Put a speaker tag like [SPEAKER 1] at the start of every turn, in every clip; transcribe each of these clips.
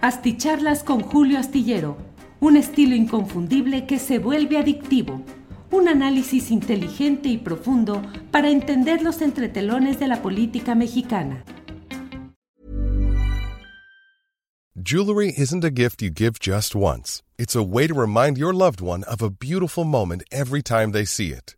[SPEAKER 1] Asticharlas con Julio Astillero, un estilo inconfundible que se vuelve adictivo. Un análisis inteligente y profundo para entender los entretelones de la política mexicana.
[SPEAKER 2] Jewelry isn't a gift you give just once. It's a way to remind your loved one of a beautiful moment every time they see it.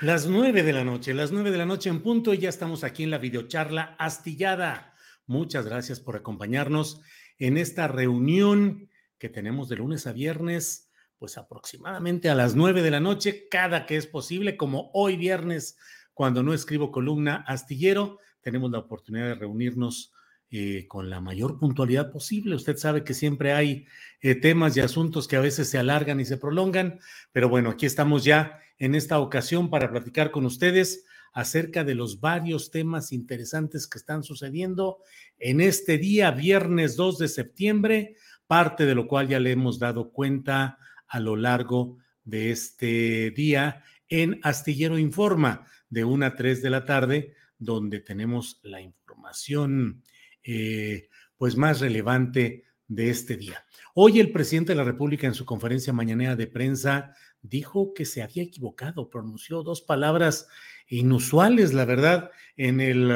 [SPEAKER 3] Las nueve de la noche, las nueve de la noche en punto y ya estamos aquí en la videocharla astillada. Muchas gracias por acompañarnos en esta reunión que tenemos de lunes a viernes, pues aproximadamente a las nueve de la noche, cada que es posible, como hoy viernes, cuando no escribo columna astillero, tenemos la oportunidad de reunirnos eh, con la mayor puntualidad posible. Usted sabe que siempre hay eh, temas y asuntos que a veces se alargan y se prolongan, pero bueno, aquí estamos ya en esta ocasión para platicar con ustedes acerca de los varios temas interesantes que están sucediendo en este día, viernes 2 de septiembre, parte de lo cual ya le hemos dado cuenta a lo largo de este día en Astillero Informa, de 1 a 3 de la tarde, donde tenemos la información eh, pues más relevante de este día. Hoy el presidente de la República en su conferencia mañanera de prensa dijo que se había equivocado, pronunció dos palabras inusuales, la verdad, en el,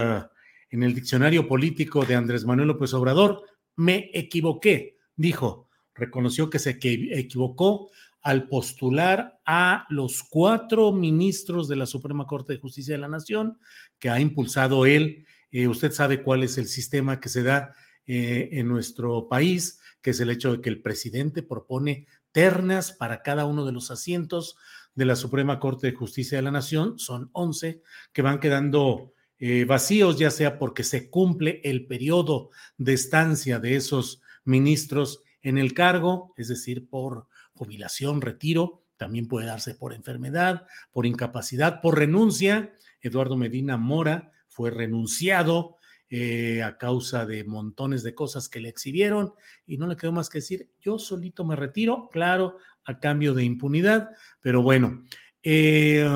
[SPEAKER 3] en el diccionario político de Andrés Manuel López Obrador. Me equivoqué, dijo, reconoció que se equivocó al postular a los cuatro ministros de la Suprema Corte de Justicia de la Nación que ha impulsado él. Eh, usted sabe cuál es el sistema que se da eh, en nuestro país, que es el hecho de que el presidente propone ternas para cada uno de los asientos de la Suprema Corte de Justicia de la Nación. Son 11 que van quedando eh, vacíos, ya sea porque se cumple el periodo de estancia de esos ministros en el cargo, es decir, por jubilación, retiro, también puede darse por enfermedad, por incapacidad, por renuncia. Eduardo Medina Mora fue renunciado eh, a causa de montones de cosas que le exhibieron y no le quedó más que decir, yo solito me retiro, claro, a cambio de impunidad, pero bueno, eh,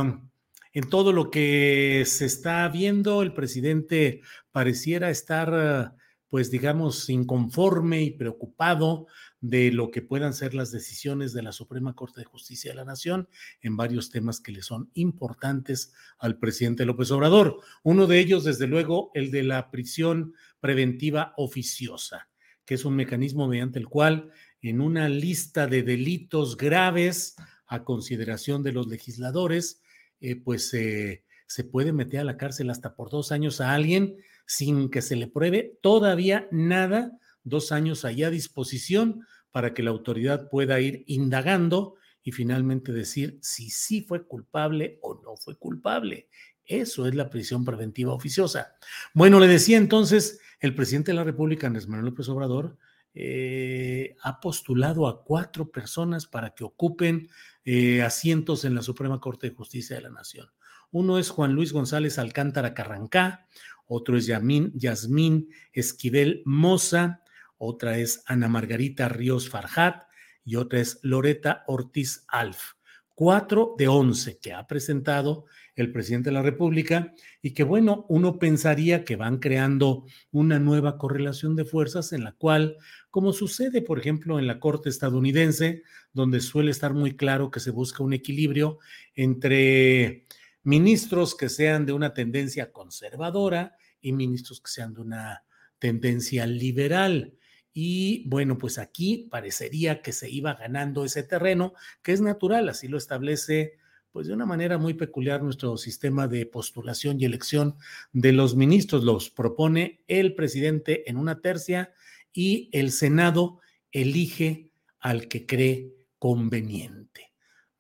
[SPEAKER 3] en todo lo que se está viendo, el presidente pareciera estar, pues digamos, inconforme y preocupado de lo que puedan ser las decisiones de la Suprema Corte de Justicia de la Nación en varios temas que le son importantes al presidente López Obrador. Uno de ellos, desde luego, el de la prisión preventiva oficiosa, que es un mecanismo mediante el cual en una lista de delitos graves a consideración de los legisladores, eh, pues se puede meter a la cárcel hasta por dos años a alguien sin que se le pruebe todavía nada, dos años allá a disposición para que la autoridad pueda ir indagando y finalmente decir si sí fue culpable o no fue culpable. Eso es la prisión preventiva oficiosa. Bueno, le decía entonces, el presidente de la República, Andrés Manuel López Obrador, eh, ha postulado a cuatro personas para que ocupen eh, asientos en la Suprema Corte de Justicia de la Nación. Uno es Juan Luis González Alcántara Carrancá, otro es Yasmín, Yasmín Esquivel Moza, otra es Ana Margarita Ríos Farjat y otra es Loreta Ortiz Alf. Cuatro de once que ha presentado el presidente de la República y que, bueno, uno pensaría que van creando una nueva correlación de fuerzas en la cual, como sucede, por ejemplo, en la Corte estadounidense, donde suele estar muy claro que se busca un equilibrio entre ministros que sean de una tendencia conservadora y ministros que sean de una tendencia liberal Y bueno, pues aquí parecería que se iba ganando ese terreno, que es natural, así lo establece pues de una manera muy peculiar nuestro sistema de postulación y elección de los ministros. Los propone el presidente en una tercia y el Senado elige al que cree conveniente.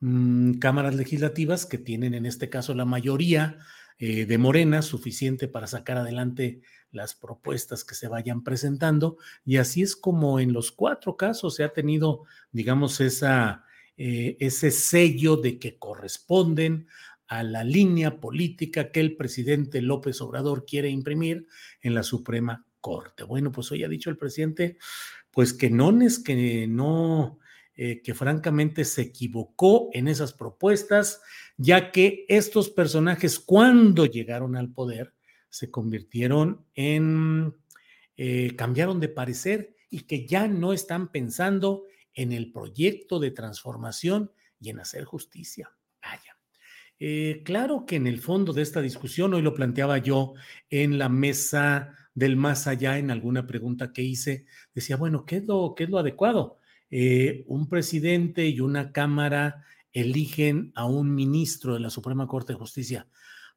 [SPEAKER 3] Mm, cámaras legislativas que tienen en este caso la mayoría eh, de Morena suficiente para sacar adelante las propuestas que se vayan presentando y así es como en los cuatro casos se ha tenido, digamos, esa eh, ese sello de que corresponden a la línea política que el presidente López Obrador quiere imprimir en la Suprema Corte. Bueno, pues hoy ha dicho el presidente, pues que no es que no, eh, que francamente se equivocó en esas propuestas, ya que estos personajes cuando llegaron al poder se convirtieron en, eh, cambiaron de parecer y que ya no están pensando en el proyecto de transformación y en hacer justicia. Vaya. Eh, claro que en el fondo de esta discusión, hoy lo planteaba yo en la mesa del más allá, en alguna pregunta que hice, decía, bueno, ¿qué es lo, qué es lo adecuado? Eh, un presidente y una Cámara eligen a un ministro de la Suprema Corte de Justicia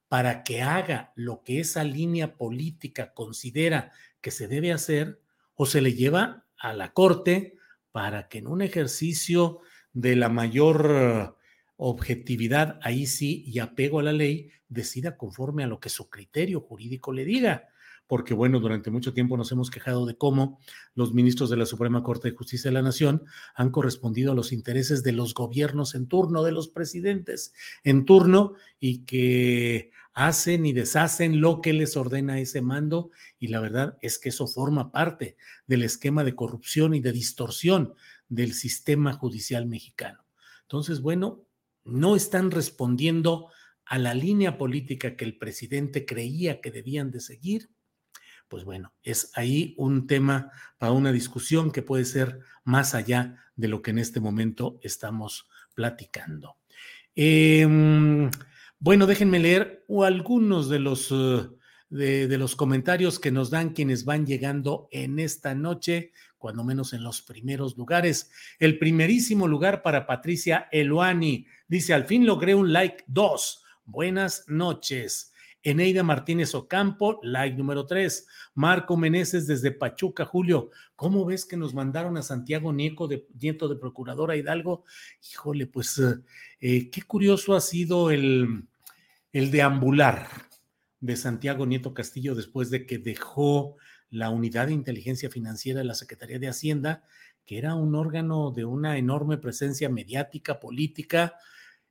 [SPEAKER 3] para que haga lo que esa línea política considera que se debe hacer, o se le lleva a la Corte para que en un ejercicio de la mayor objetividad, ahí sí, y apego a la ley, decida conforme a lo que su criterio jurídico le diga. Porque, bueno, durante mucho tiempo nos hemos quejado de cómo los ministros de la Suprema Corte de Justicia de la Nación han correspondido a los intereses de los gobiernos en turno, de los presidentes en turno, y que hacen y deshacen lo que les ordena ese mando y la verdad es que eso forma parte del esquema de corrupción y de distorsión del sistema judicial mexicano. Entonces, bueno, no están respondiendo a la línea política que el presidente creía que debían de seguir. Pues bueno, es ahí un tema para una discusión que puede ser más allá de lo que en este momento estamos platicando. Eh, bueno, déjenme leer algunos de los, uh, de, los comentarios que nos dan quienes van llegando en esta noche, cuando menos en los primeros lugares. El primerísimo lugar para Patricia Eluani. Dice, al fin logré un like 2. Buenas noches. Eneida Martínez Ocampo, like número 3. Marco Meneses desde Pachuca, Julio. ¿Cómo ves que nos mandaron a Santiago Nieto de, Nieto de Procuradora Hidalgo? Híjole, pues uh, eh, qué curioso ha sido el, el deambular de Santiago Nieto Castillo después de que dejó la unidad de inteligencia financiera de la Secretaría de Hacienda, que era un órgano de una enorme presencia mediática, política,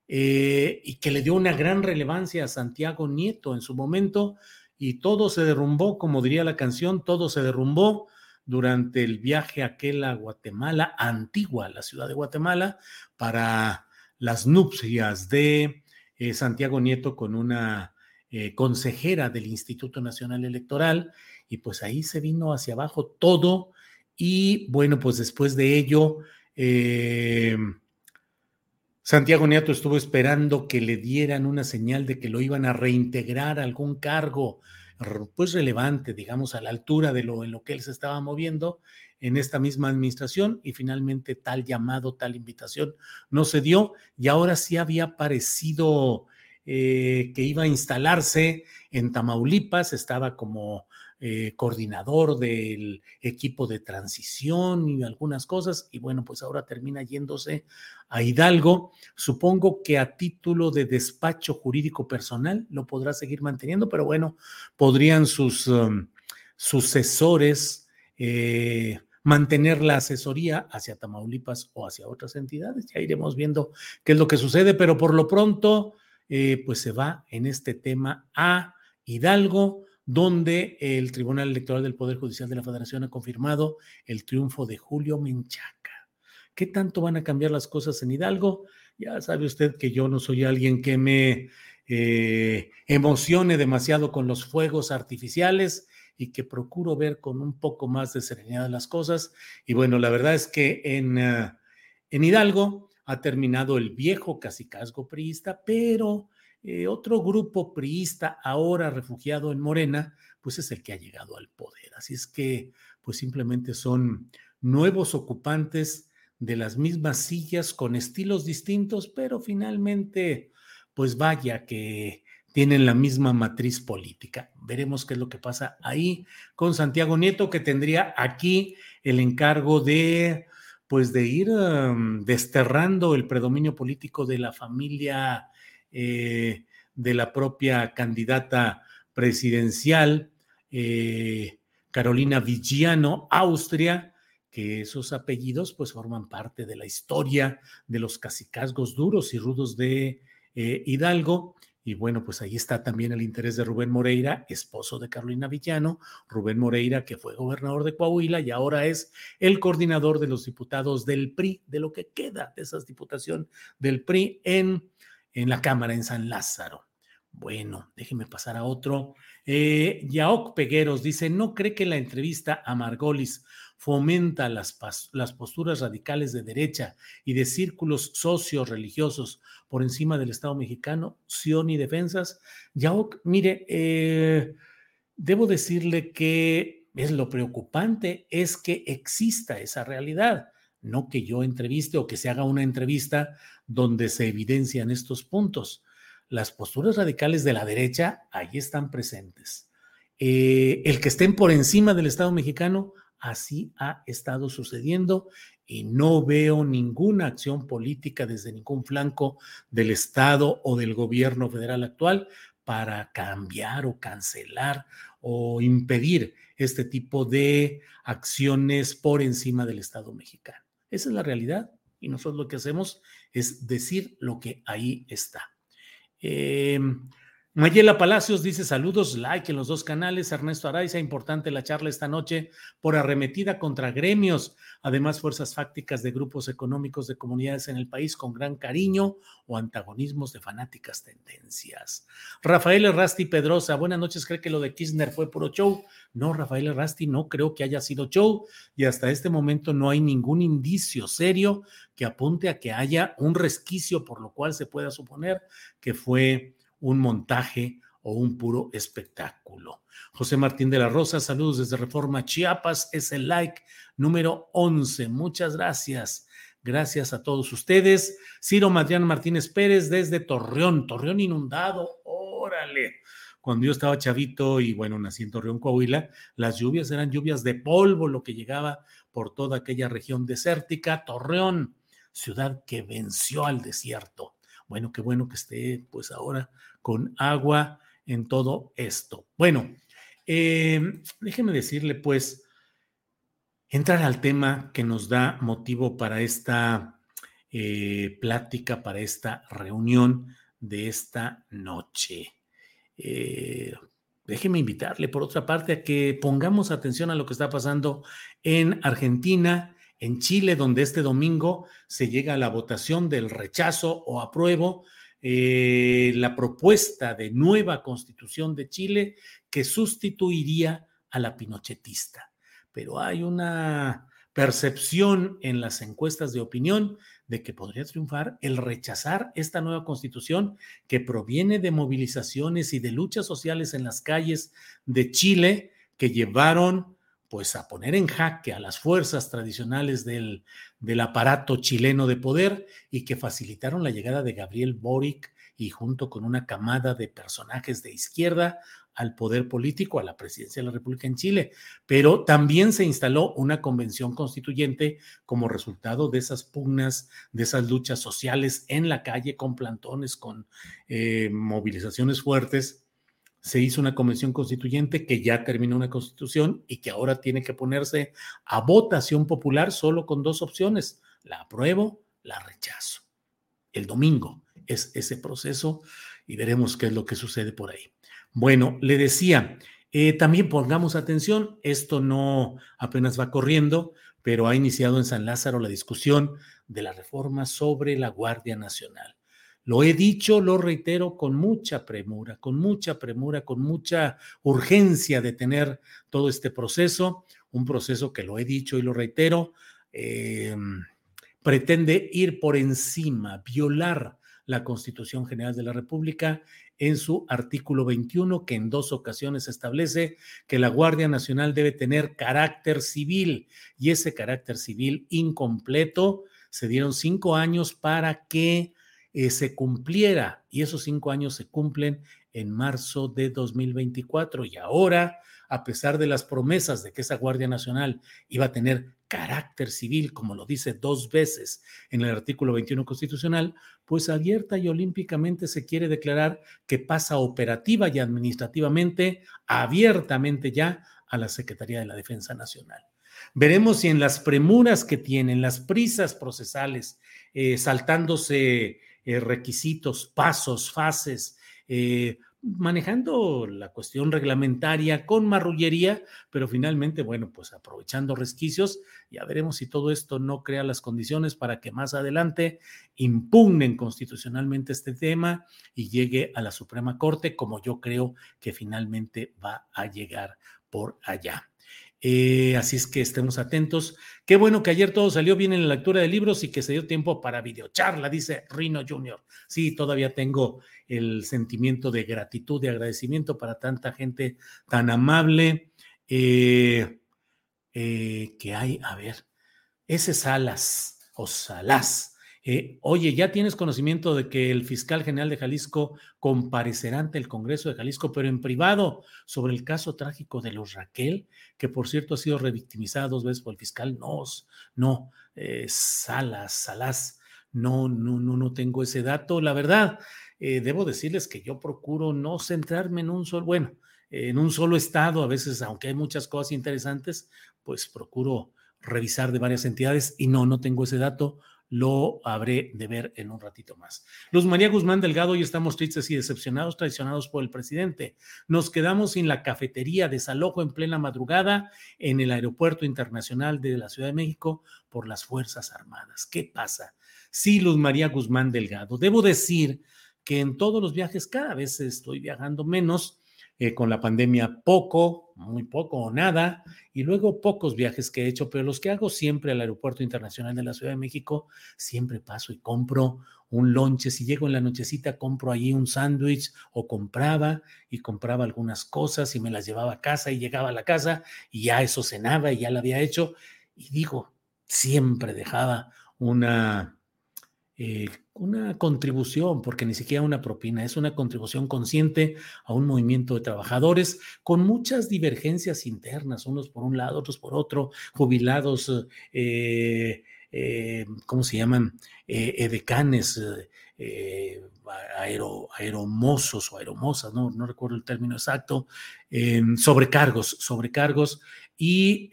[SPEAKER 3] eh, y que le dio una gran relevancia a Santiago Nieto en su momento, y todo se derrumbó, como diría la canción, todo se derrumbó durante el viaje aquel a Guatemala, antigua, la ciudad de Guatemala, para las nupcias de eh, Santiago Nieto con una eh, consejera del Instituto Nacional Electoral y pues ahí se vino hacia abajo todo y bueno, pues después de ello, eh, Santiago Nieto estuvo esperando que le dieran una señal de que lo iban a reintegrar a algún cargo pues relevante, digamos, a la altura de lo en lo que él se estaba moviendo en esta misma administración. Y finalmente tal llamado, tal invitación no se dio. Y ahora sí había parecido eh, que iba a instalarse en Tamaulipas, estaba como eh, coordinador del equipo de transición y algunas cosas, y bueno, pues ahora termina yéndose a Hidalgo. Supongo que a título de despacho jurídico personal lo podrá seguir manteniendo, pero bueno, podrían sus um, sucesores eh, mantener la asesoría hacia Tamaulipas o hacia otras entidades. Ya iremos viendo qué es lo que sucede, pero por lo pronto, eh, pues se va en este tema a Hidalgo, donde el Tribunal Electoral del Poder Judicial de la Federación ha confirmado el triunfo de Julio Menchaca. ¿Qué tanto van a cambiar las cosas en Hidalgo? Ya sabe usted que yo no soy alguien que me eh, emocione demasiado con los fuegos artificiales y que procuro ver con un poco más de serenidad las cosas. Y bueno, la verdad es que en, eh, en Hidalgo ha terminado el viejo casicazgo priista, pero eh, otro grupo priista ahora refugiado en Morena, pues es el que ha llegado al poder. Así es que, pues simplemente son nuevos ocupantes de las mismas sillas con estilos distintos, pero finalmente, pues vaya que tienen la misma matriz política. Veremos qué es lo que pasa ahí con Santiago Nieto, que tendría aquí el encargo de, pues, de ir um, desterrando el predominio político de la familia eh, de la propia candidata presidencial, eh, Carolina Vigiano, Austria, que esos apellidos pues forman parte de la historia de los cacicazgos duros y rudos de eh, Hidalgo. Y bueno, pues ahí está también el interés de Rubén Moreira, esposo de Carolina Villano. Rubén Moreira, que fue gobernador de Coahuila y ahora es el coordinador de los diputados del PRI, de lo que queda de esa diputación del PRI en, en la Cámara en San Lázaro. Bueno, déjeme pasar a otro. Eh, Pegueros dice, ¿no cree que la entrevista a Margolis fomenta las, las posturas radicales de derecha y de círculos socio-religiosos por encima del Estado mexicano, Sion y defensas. Yaok, mire, eh, debo decirle que es lo preocupante, es que exista esa realidad, no que yo entreviste o que se haga una entrevista donde se evidencian estos puntos. Las posturas radicales de la derecha ahí están presentes. Eh, el que estén por encima del Estado mexicano, así ha estado sucediendo y no veo ninguna acción política desde ningún flanco del Estado o del gobierno federal actual para cambiar o cancelar o impedir este tipo de acciones por encima del Estado mexicano. Esa es la realidad y nosotros lo que hacemos es decir lo que ahí está. Eh, Mayela Palacios dice saludos, like en los dos canales. Ernesto Araiza, importante la charla esta noche por arremetida contra gremios, además fuerzas fácticas de grupos económicos de comunidades en el país con gran cariño o antagonismos de fanáticas tendencias. Rafael Errasti Pedrosa, buenas noches, ¿cree que lo de Kirchner fue puro show? No, Rafael Errasti, no creo que haya sido show y hasta este momento no hay ningún indicio serio que apunte a que haya un resquicio por lo cual se pueda suponer que fue un montaje o un puro espectáculo. José Martín de la Rosa, saludos desde Reforma Chiapas, es el like número 11. Muchas gracias. Gracias a todos ustedes. Ciro Madrián Martínez Pérez desde Torreón, Torreón inundado, órale. Cuando yo estaba chavito y bueno, nací en Torreón, Coahuila, las lluvias eran lluvias de polvo, lo que llegaba por toda aquella región desértica. Torreón, ciudad que venció al desierto. Bueno, qué bueno que esté pues ahora con agua en todo esto. Bueno, eh, déjeme decirle pues, entrar al tema que nos da motivo para esta eh, plática, para esta reunión de esta noche. Eh, déjeme invitarle, por otra parte, a que pongamos atención a lo que está pasando en Argentina en Chile, donde este domingo se llega a la votación del rechazo o apruebo eh, la propuesta de nueva constitución de Chile que sustituiría a la pinochetista. Pero hay una percepción en las encuestas de opinión de que podría triunfar el rechazar esta nueva constitución que proviene de movilizaciones y de luchas sociales en las calles de Chile que llevaron pues a poner en jaque a las fuerzas tradicionales del, del, aparato chileno de poder y que facilitaron la llegada de Gabriel Boric y junto con una camada de personajes de izquierda al poder político, a la presidencia de la República en Chile. Pero también se instaló una convención constituyente como resultado de esas pugnas, de esas luchas sociales en la calle, con plantones, con eh, movilizaciones fuertes se hizo una convención constituyente que ya terminó una constitución y que ahora tiene que ponerse a votación popular solo con dos opciones, la apruebo, la rechazo. El domingo es ese proceso y veremos qué es lo que sucede por ahí. Bueno, le decía, eh, también pongamos atención, esto no apenas va corriendo, pero ha iniciado en San Lázaro la discusión de la reforma sobre la Guardia Nacional. Lo he dicho, lo reitero con mucha premura, con mucha premura, con mucha urgencia de tener todo este proceso, un proceso que lo he dicho y lo reitero, em, pretende ir por encima, violar la Constitución General de la República en su artículo 21, que en dos ocasiones establece que la Guardia Nacional debe tener carácter civil y ese carácter civil incompleto se dieron cinco años para que eh, se cumpliera y esos cinco años se cumplen en marzo de 2024 y ahora, a pesar de las promesas de que esa Guardia Nacional iba a tener carácter civil, como lo dice dos veces en el artículo 21 constitucional, pues abierta y olímpicamente se quiere declarar que pasa operativa y administrativamente, abiertamente ya a la Secretaría de la Defensa Nacional. Veremos si en las premuras que tienen, las prisas procesales, eh, saltándose eh, requisitos, pasos, fases, eh, manejando la cuestión reglamentaria con marrullería, pero finalmente, bueno, pues aprovechando resquicios, ya veremos si todo esto no crea las condiciones para que más adelante impugnen constitucionalmente este tema y llegue a la Suprema Corte, como yo creo que finalmente va a llegar por allá. Eh, así es que estemos atentos. Qué bueno que ayer todo salió bien en la lectura de libros y que se dio tiempo para videocharla, dice Rino Jr. Sí, todavía tengo el sentimiento de gratitud, de agradecimiento para tanta gente tan amable eh, eh, que hay. A ver, ese Salas o Salas eh, oye, ¿ya tienes conocimiento de que el fiscal general de Jalisco comparecerá ante el Congreso de Jalisco, pero en privado, sobre el caso trágico de los Raquel, que por cierto ha sido revictimizada dos veces por el fiscal? No, no, eh, Salas, Salas, no, no, no, no tengo ese dato. La verdad, eh, debo decirles que yo procuro no centrarme en un solo, bueno, en un solo estado, a veces, aunque hay muchas cosas interesantes, pues procuro revisar de varias entidades y no, no tengo ese dato lo habré de ver en un ratito más. Luz María Guzmán Delgado, hoy estamos tristes y decepcionados, traicionados por el presidente. Nos quedamos sin la cafetería, desalojo en plena madrugada en el Aeropuerto Internacional de la Ciudad de México por las Fuerzas Armadas. ¿Qué pasa? Sí, Luz María Guzmán Delgado. Debo decir que en todos los viajes, cada vez estoy viajando menos, eh, con la pandemia poco, muy poco o nada, y luego pocos viajes que he hecho, pero los que hago siempre al Aeropuerto Internacional de la Ciudad de México, siempre paso y compro un lonche. Si llego en la nochecita, compro allí un sándwich o compraba y compraba algunas cosas y me las llevaba a casa y llegaba a la casa y ya eso cenaba y ya lo había hecho. Y digo, siempre dejaba una eh, una contribución, porque ni siquiera una propina, es una contribución consciente a un movimiento de trabajadores con muchas divergencias internas, unos por un lado, otros por otro, jubilados, eh, eh, ¿cómo se llaman? edecanes, aero, aeromosos o aeromosas, no, no recuerdo el término exacto, sobrecargos, sobrecargos y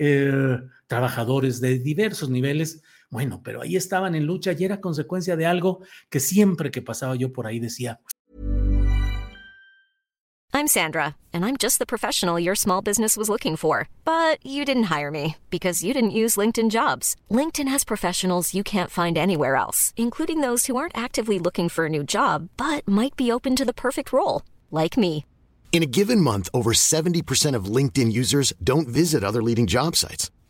[SPEAKER 3] trabajadores de diversos niveles bueno, pero ahí estaban en lucha y era consecuencia de algo que siempre que pasaba yo por ahí decía.
[SPEAKER 4] I'm Sandra, and I'm just the professional your small business was looking for. But you didn't hire me because you didn't use LinkedIn jobs. LinkedIn has professionals you can't find anywhere else, including those who aren't actively looking for a new job, but might be open to the perfect role, like me.
[SPEAKER 5] In a given month, over 70% of LinkedIn users don't visit other leading job sites.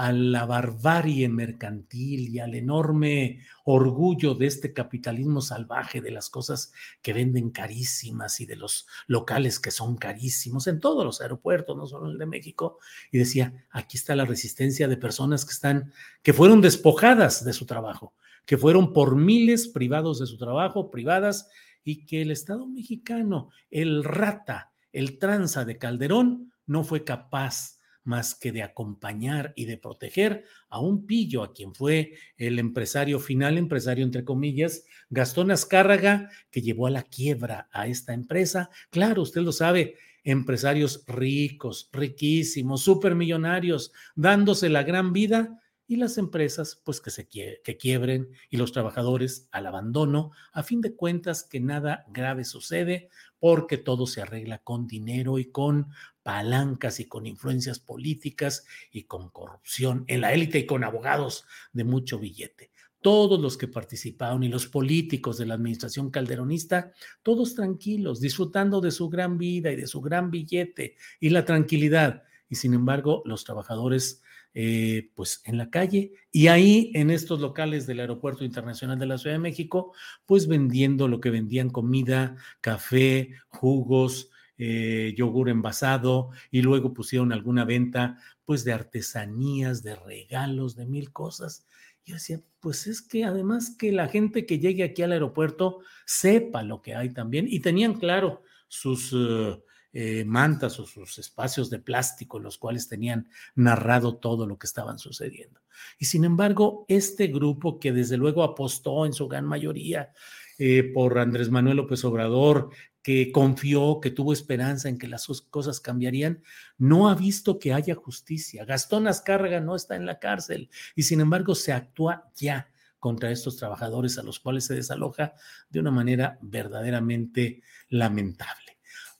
[SPEAKER 3] a la barbarie mercantil y al enorme orgullo de este capitalismo salvaje, de las cosas que venden carísimas y de los locales que son carísimos en todos los aeropuertos, no solo en el de México. Y decía, aquí está la resistencia de personas que están, que fueron despojadas de su trabajo, que fueron por miles privados de su trabajo, privadas, y que el Estado mexicano, el rata, el tranza de Calderón, no fue capaz más que de acompañar y de proteger a un pillo, a quien fue el empresario final, empresario entre comillas, Gastón Azcárraga, que llevó a la quiebra a esta empresa. Claro, usted lo sabe, empresarios ricos, riquísimos, supermillonarios, dándose la gran vida y las empresas pues que se que quiebren y los trabajadores al abandono, a fin de cuentas que nada grave sucede porque todo se arregla con dinero y con palancas y con influencias políticas y con corrupción en la élite y con abogados de mucho billete. Todos los que participaron y los políticos de la administración calderonista, todos tranquilos, disfrutando de su gran vida y de su gran billete y la tranquilidad. Y sin embargo, los trabajadores eh, pues en la calle y ahí en estos locales del Aeropuerto Internacional de la Ciudad de México, pues vendiendo lo que vendían comida, café, jugos, eh, yogur envasado y luego pusieron alguna venta pues de artesanías, de regalos, de mil cosas. Yo decía, pues es que además que la gente que llegue aquí al aeropuerto sepa lo que hay también y tenían claro sus... Eh, eh, mantas o sus espacios de plástico en los cuales tenían narrado todo lo que estaban sucediendo. Y sin embargo, este grupo que desde luego apostó en su gran mayoría eh, por Andrés Manuel López Obrador, que confió, que tuvo esperanza en que las cosas cambiarían, no ha visto que haya justicia. Gastón Azcárraga no está en la cárcel y sin embargo se actúa ya contra estos trabajadores a los cuales se desaloja de una manera verdaderamente lamentable.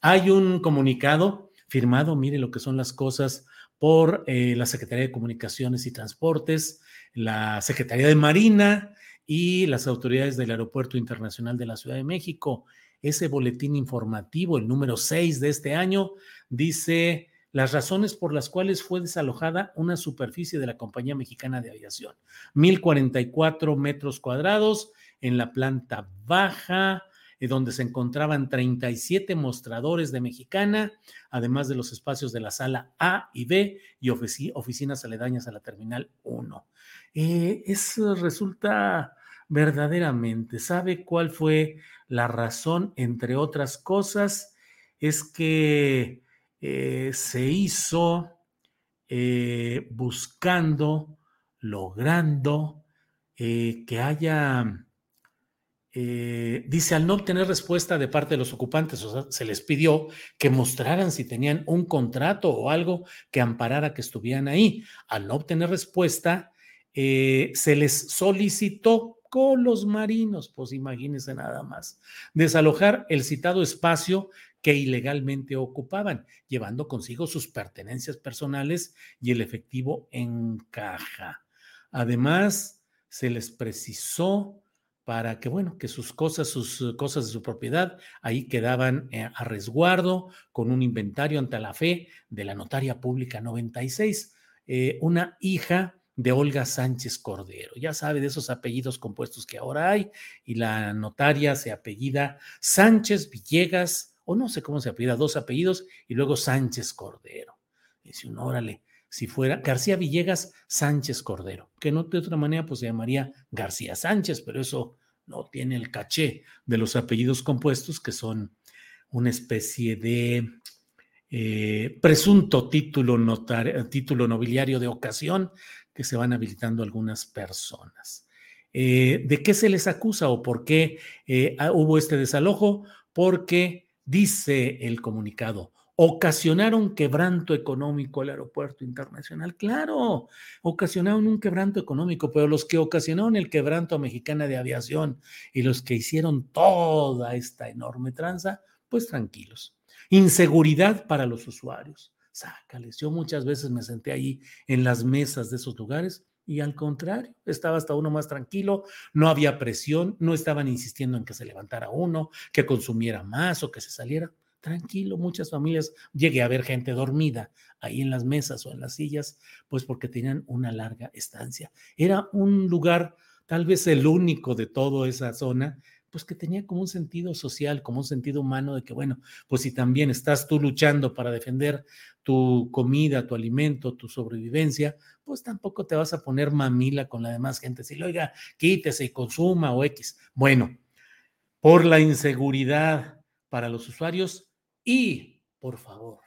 [SPEAKER 3] Hay un comunicado firmado, mire lo que son las cosas, por eh, la Secretaría de Comunicaciones y Transportes, la Secretaría de Marina y las autoridades del Aeropuerto Internacional de la Ciudad de México. Ese boletín informativo, el número 6 de este año, dice las razones por las cuales fue desalojada una superficie de la Compañía Mexicana de Aviación. 1044 metros cuadrados en la planta baja, donde se encontraban 37 mostradores de mexicana, además de los espacios de la sala A y B y oficinas aledañas a la terminal 1. Eh, eso resulta verdaderamente, ¿sabe cuál fue la razón? Entre otras cosas, es que eh, se hizo buscando, logrando que haya eh, dice, al no obtener respuesta de parte de los ocupantes, o sea, se les pidió que mostraran si tenían un contrato o algo que amparara que estuvieran ahí. Al no obtener respuesta, eh, se les solicitó con los marinos, pues imagínense nada más, desalojar el citado espacio que ilegalmente ocupaban, llevando consigo sus pertenencias personales y el efectivo en caja. Además, se les precisó para que, bueno, que sus cosas, sus eh, cosas de su propiedad ahí quedaban eh, a resguardo con un inventario ante la fe de la notaria pública 96, eh, una hija de Olga Sánchez Cordero. Ya sabe de esos apellidos compuestos que ahora hay, y la notaria se apellida Sánchez Villegas, o no sé cómo se apellida, dos apellidos, y luego Sánchez Cordero. Dice un órale, si fuera García Villegas Sánchez Cordero, que no de otra manera pues se llamaría García Sánchez, pero eso no tiene el caché de los apellidos compuestos que son una especie de eh, presunto título, título nobiliario de ocasión que se van habilitando algunas personas. Eh, ¿De qué se les acusa o por qué eh, ah, hubo este desalojo? Porque dice el comunicado, ocasionaron quebranto económico al aeropuerto internacional. Claro, ocasionaron un quebranto económico, pero los que ocasionaron el quebranto a Mexicana de Aviación y los que hicieron toda esta enorme tranza, pues tranquilos. Inseguridad para los usuarios. Sácales. Yo muchas veces me senté ahí en las mesas de esos lugares y al contrario, estaba hasta uno más tranquilo, no había presión, no estaban insistiendo en que se levantara uno, que consumiera más o que se saliera tranquilo, muchas familias llegué a ver gente dormida ahí en las mesas o en las sillas, pues porque tenían una larga estancia. Era un lugar, tal vez el único de toda esa zona, pues que tenía como un sentido social, como un sentido humano de que, bueno, pues si también estás tú luchando para defender tu comida, tu alimento, tu sobrevivencia, pues tampoco te vas a poner mamila con la demás gente. Si, oiga, quítese y consuma o X. Bueno, por la inseguridad para los usuarios, y, por favor,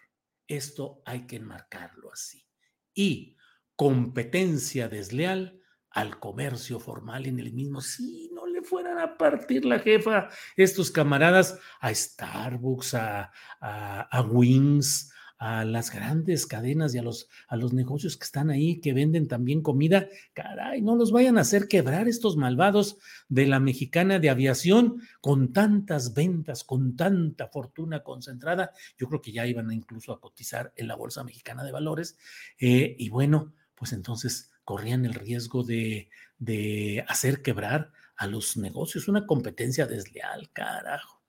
[SPEAKER 3] esto hay que enmarcarlo así. y competencia desleal al comercio formal en el mismo. Si no le fueran a partir la jefa estos camaradas a Starbucks, a, a, Wings, a las grandes cadenas y a los, a los negocios que están ahí, que venden también comida, caray, no los vayan a hacer quebrar estos malvados de la mexicana de aviación con tantas ventas, con tanta fortuna concentrada. Yo creo que ya iban incluso a cotizar en la Bolsa Mexicana de Valores. Eh, y bueno, pues entonces corrían el riesgo de, hacer quebrar a los negocios, una competencia desleal, carajo.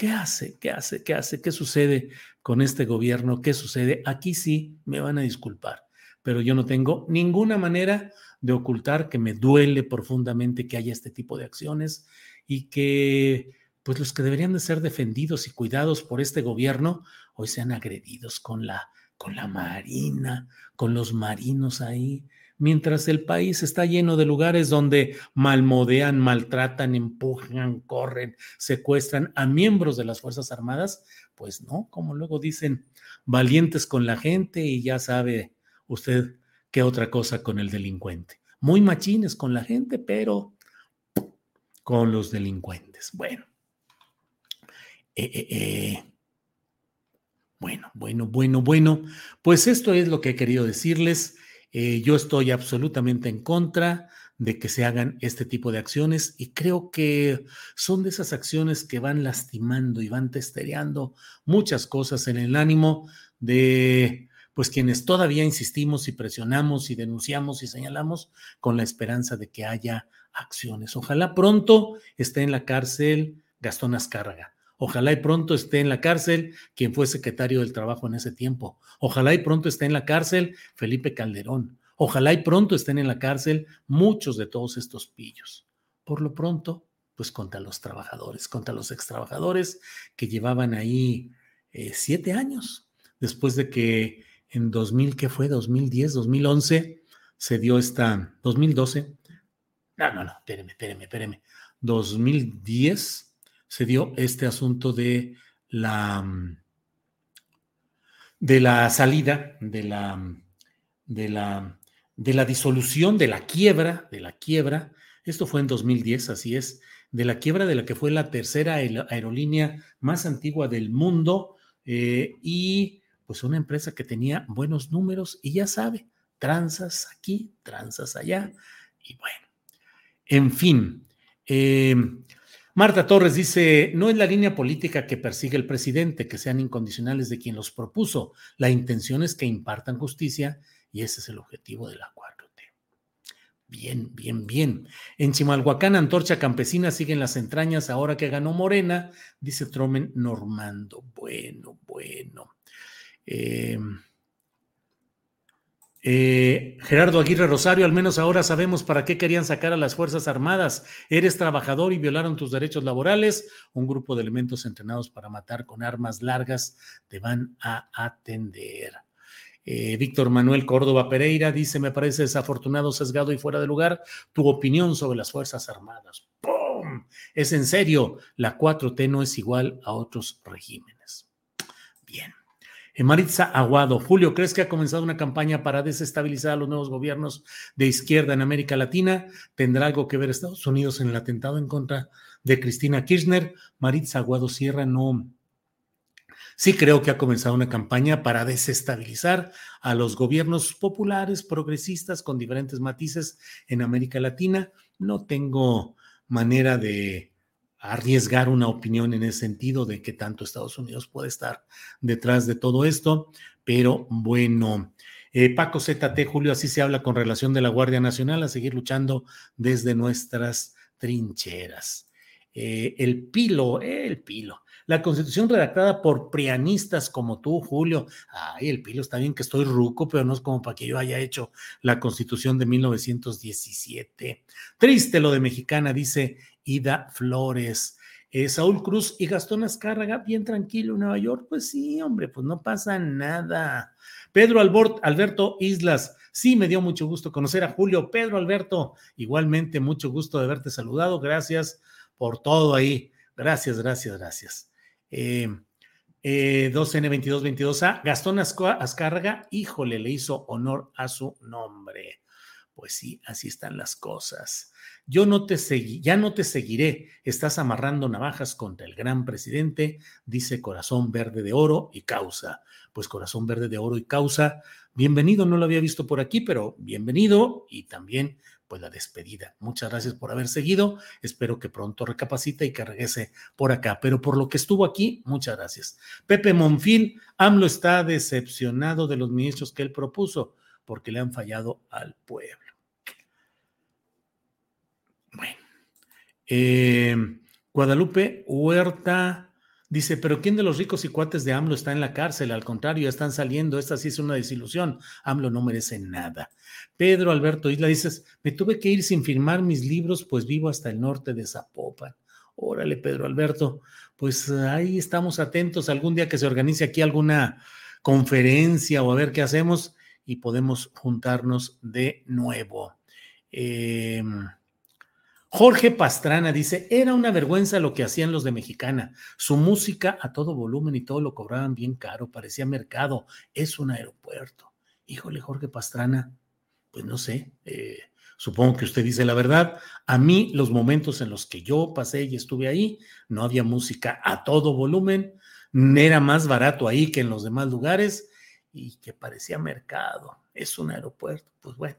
[SPEAKER 3] ¿Qué hace? ¿Qué hace? ¿Qué hace? ¿Qué sucede con este gobierno? ¿Qué sucede? Aquí sí me van a disculpar, pero yo no tengo ninguna manera de ocultar que me duele profundamente que haya este tipo de acciones y que pues los que deberían de ser defendidos y cuidados por este gobierno hoy sean agredidos con la con la marina, con los marinos ahí, mientras el país está lleno de lugares donde malmodean, maltratan, empujan, corren, secuestran a miembros de las Fuerzas Armadas, pues no, como luego dicen, valientes con la gente y ya sabe usted qué otra cosa con el delincuente. Muy machines con la gente, pero con los delincuentes. Bueno. Eh, eh, eh. Bueno, bueno, bueno, bueno. Pues esto es lo que he querido decirles. Eh, yo estoy absolutamente en contra de que se hagan este tipo de acciones y creo que son de esas acciones que van lastimando y van testereando muchas cosas en el ánimo de pues quienes todavía insistimos y presionamos y denunciamos y señalamos con la esperanza de que haya acciones. Ojalá pronto esté en la cárcel Gastón Azcárraga. Ojalá y pronto esté en la cárcel quien fue secretario del Trabajo en ese tiempo. Ojalá y pronto esté en la cárcel Felipe Calderón. Ojalá y pronto estén en la cárcel muchos de todos estos pillos. Por lo pronto, pues contra los trabajadores, contra los extrabajadores que llevaban ahí eh, siete años después de que en 2000, ¿qué fue? 2010, 2011, se dio esta, 2012. No, no, no, espéreme, espéreme, espéreme. 2010 se dio este asunto de la, de la salida, de la, de la, de la disolución, de la quiebra, de la quiebra. Esto fue en 2010, así es, de la quiebra de la que fue la tercera aerolínea más antigua del mundo eh, y pues una empresa que tenía buenos números y ya sabe, tranzas aquí, tranzas allá y bueno, en fin. Eh, Marta Torres dice, no es la línea política que persigue el presidente, que sean incondicionales de quien los propuso. La intención es que impartan justicia y ese es el objetivo de la 4T. Bien, bien, bien. En Chimalhuacán, Antorcha Campesina siguen las entrañas ahora que ganó Morena, dice Tromen Normando. Bueno, bueno. Eh, eh, Gerardo Aguirre Rosario, al menos ahora sabemos para qué querían sacar a las Fuerzas Armadas. Eres trabajador y violaron tus derechos laborales. Un grupo de elementos entrenados para matar con armas largas te van a atender. Eh, Víctor Manuel Córdoba Pereira dice, me parece desafortunado, sesgado y fuera de lugar tu opinión sobre las Fuerzas Armadas. ¡Pum! Es en serio, la 4T no es igual a otros regímenes. Bien. Maritza Aguado, Julio, ¿crees que ha comenzado una campaña para desestabilizar a los nuevos gobiernos de izquierda en América Latina? ¿Tendrá algo que ver Estados Unidos en el atentado en contra de Cristina Kirchner? Maritza Aguado Sierra no. Sí creo que ha comenzado una campaña para desestabilizar a los gobiernos populares, progresistas, con diferentes matices en América Latina. No tengo manera de arriesgar una opinión en ese sentido de que tanto Estados Unidos puede estar detrás de todo esto, pero bueno. Eh, Paco ZT, Julio, así se habla con relación de la Guardia Nacional a seguir luchando desde nuestras trincheras. Eh, el pilo, el pilo. La constitución redactada por prianistas como tú, Julio. Ay, el pilo está bien que estoy ruco, pero no es como para que yo haya hecho la constitución de 1917. Triste lo de mexicana, dice Ida Flores. Eh, Saúl Cruz y Gastón Azcárraga, bien tranquilo en Nueva York. Pues sí, hombre, pues no pasa nada. Pedro Alberto Islas, sí, me dio mucho gusto conocer a Julio. Pedro Alberto, igualmente mucho gusto de haberte saludado. Gracias por todo ahí. Gracias, gracias, gracias. Eh, Eh, 2N2222A, Gastón Azcárraga, híjole, le hizo honor a su nombre. Pues sí, así están las cosas. Yo no te seguí, ya no te seguiré. Estás amarrando navajas contra el gran presidente, dice Corazón Verde de Oro y Causa. Pues Corazón Verde de Oro y Causa, bienvenido, no lo había visto por aquí, pero bienvenido y también pues la despedida. Muchas gracias por haber seguido. Espero que pronto recapacite y que regrese por acá. Pero por lo que estuvo aquí, muchas gracias. Pepe Monfil, AMLO está decepcionado de los ministros que él propuso porque le han fallado al pueblo. Eh, Guadalupe Huerta dice, pero ¿quién de los ricos y cuates de AMLO está en la cárcel? Al contrario, ya están saliendo. Esta sí es una desilusión. AMLO no merece nada. Pedro Alberto Isla dices, me tuve que ir sin firmar mis libros, pues vivo hasta el norte de Zapopan. Órale, Pedro Alberto, pues ahí estamos atentos algún día que se organice aquí alguna conferencia o a ver qué hacemos y podemos juntarnos de nuevo. Eh, Jorge Pastrana dice, era una vergüenza lo que hacían los de Mexicana. Su música a todo volumen y todo lo cobraban bien caro, parecía mercado. Es un aeropuerto. Híjole, Jorge Pastrana, pues no sé, eh, supongo que usted dice la verdad. A mí los momentos en los que yo pasé y estuve ahí, no había música a todo volumen, era más barato ahí que en los demás lugares y que parecía mercado. Es un aeropuerto, pues bueno.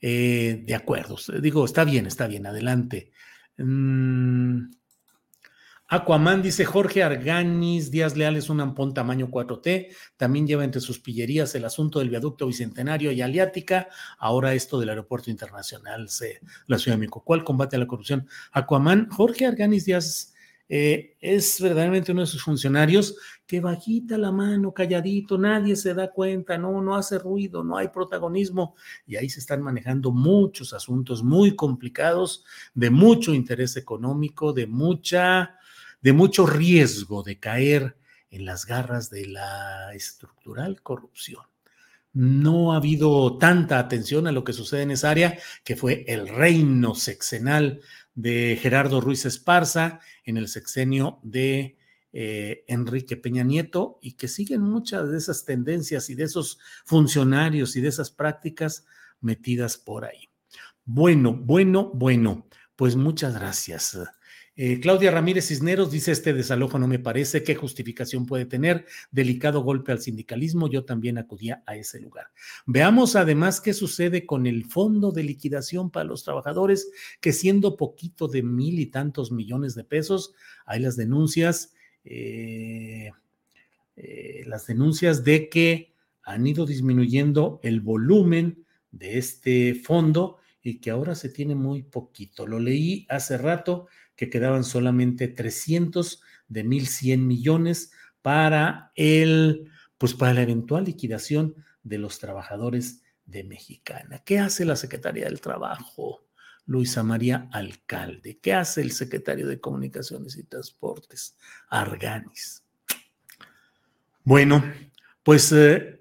[SPEAKER 3] Eh, de acuerdo, digo, está bien, está bien, adelante. Mm, Aquaman dice Jorge Arganis, Díaz Leal es un ampón tamaño 4T, también lleva entre sus pillerías el asunto del viaducto bicentenario y aliática, ahora esto del aeropuerto internacional, la Ciudad de México. ¿Cuál combate a la corrupción? Aquaman, Jorge Arganis Díaz eh, es verdaderamente uno de sus funcionarios que bajita la mano, calladito, nadie se da cuenta, no, no hace ruido, no hay protagonismo. Y ahí se están manejando muchos asuntos muy complicados, de mucho interés económico, de mucha, de mucho riesgo de caer en las garras de la estructural corrupción. No ha habido tanta atención a lo que sucede en esa área, que fue el reino sexenal de Gerardo Ruiz Esparza en el sexenio de eh, Enrique Peña Nieto y que siguen muchas de esas tendencias y de esos funcionarios y de esas prácticas metidas por ahí. Bueno, bueno, bueno, pues muchas gracias. Eh, Claudia Ramírez Cisneros dice, este desalojo no me parece, ¿qué justificación puede tener? Delicado golpe al sindicalismo, yo también acudía a ese lugar. Veamos además qué sucede con el fondo de liquidación para los trabajadores, que siendo poquito de mil y tantos millones de pesos, hay las denuncias, eh, eh, las denuncias de que han ido disminuyendo el volumen de este fondo y que ahora se tiene muy poquito. Lo leí hace rato que quedaban solamente 300 de 1.100 millones para el, pues para la eventual liquidación de los trabajadores de Mexicana. ¿Qué hace la Secretaría del Trabajo? Luisa María Alcalde. ¿Qué hace el secretario de Comunicaciones y Transportes? Arganis. Bueno, pues eh,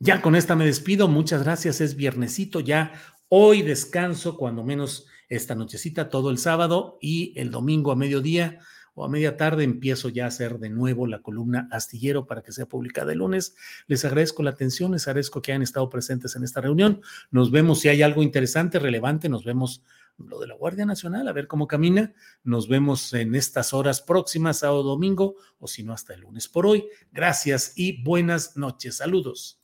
[SPEAKER 3] ya con esta me despido. Muchas gracias. Es viernesito ya. Hoy descanso, cuando menos esta nochecita, todo el sábado y el domingo a mediodía o a media tarde empiezo ya a hacer de nuevo la columna astillero para que sea publicada el lunes. Les agradezco la atención, les agradezco que hayan estado presentes en esta reunión. Nos vemos si hay algo interesante, relevante, nos vemos lo de la Guardia Nacional, a ver cómo camina. Nos vemos en estas horas próximas, sábado, domingo, o si no, hasta el lunes. Por hoy, gracias y buenas noches. Saludos.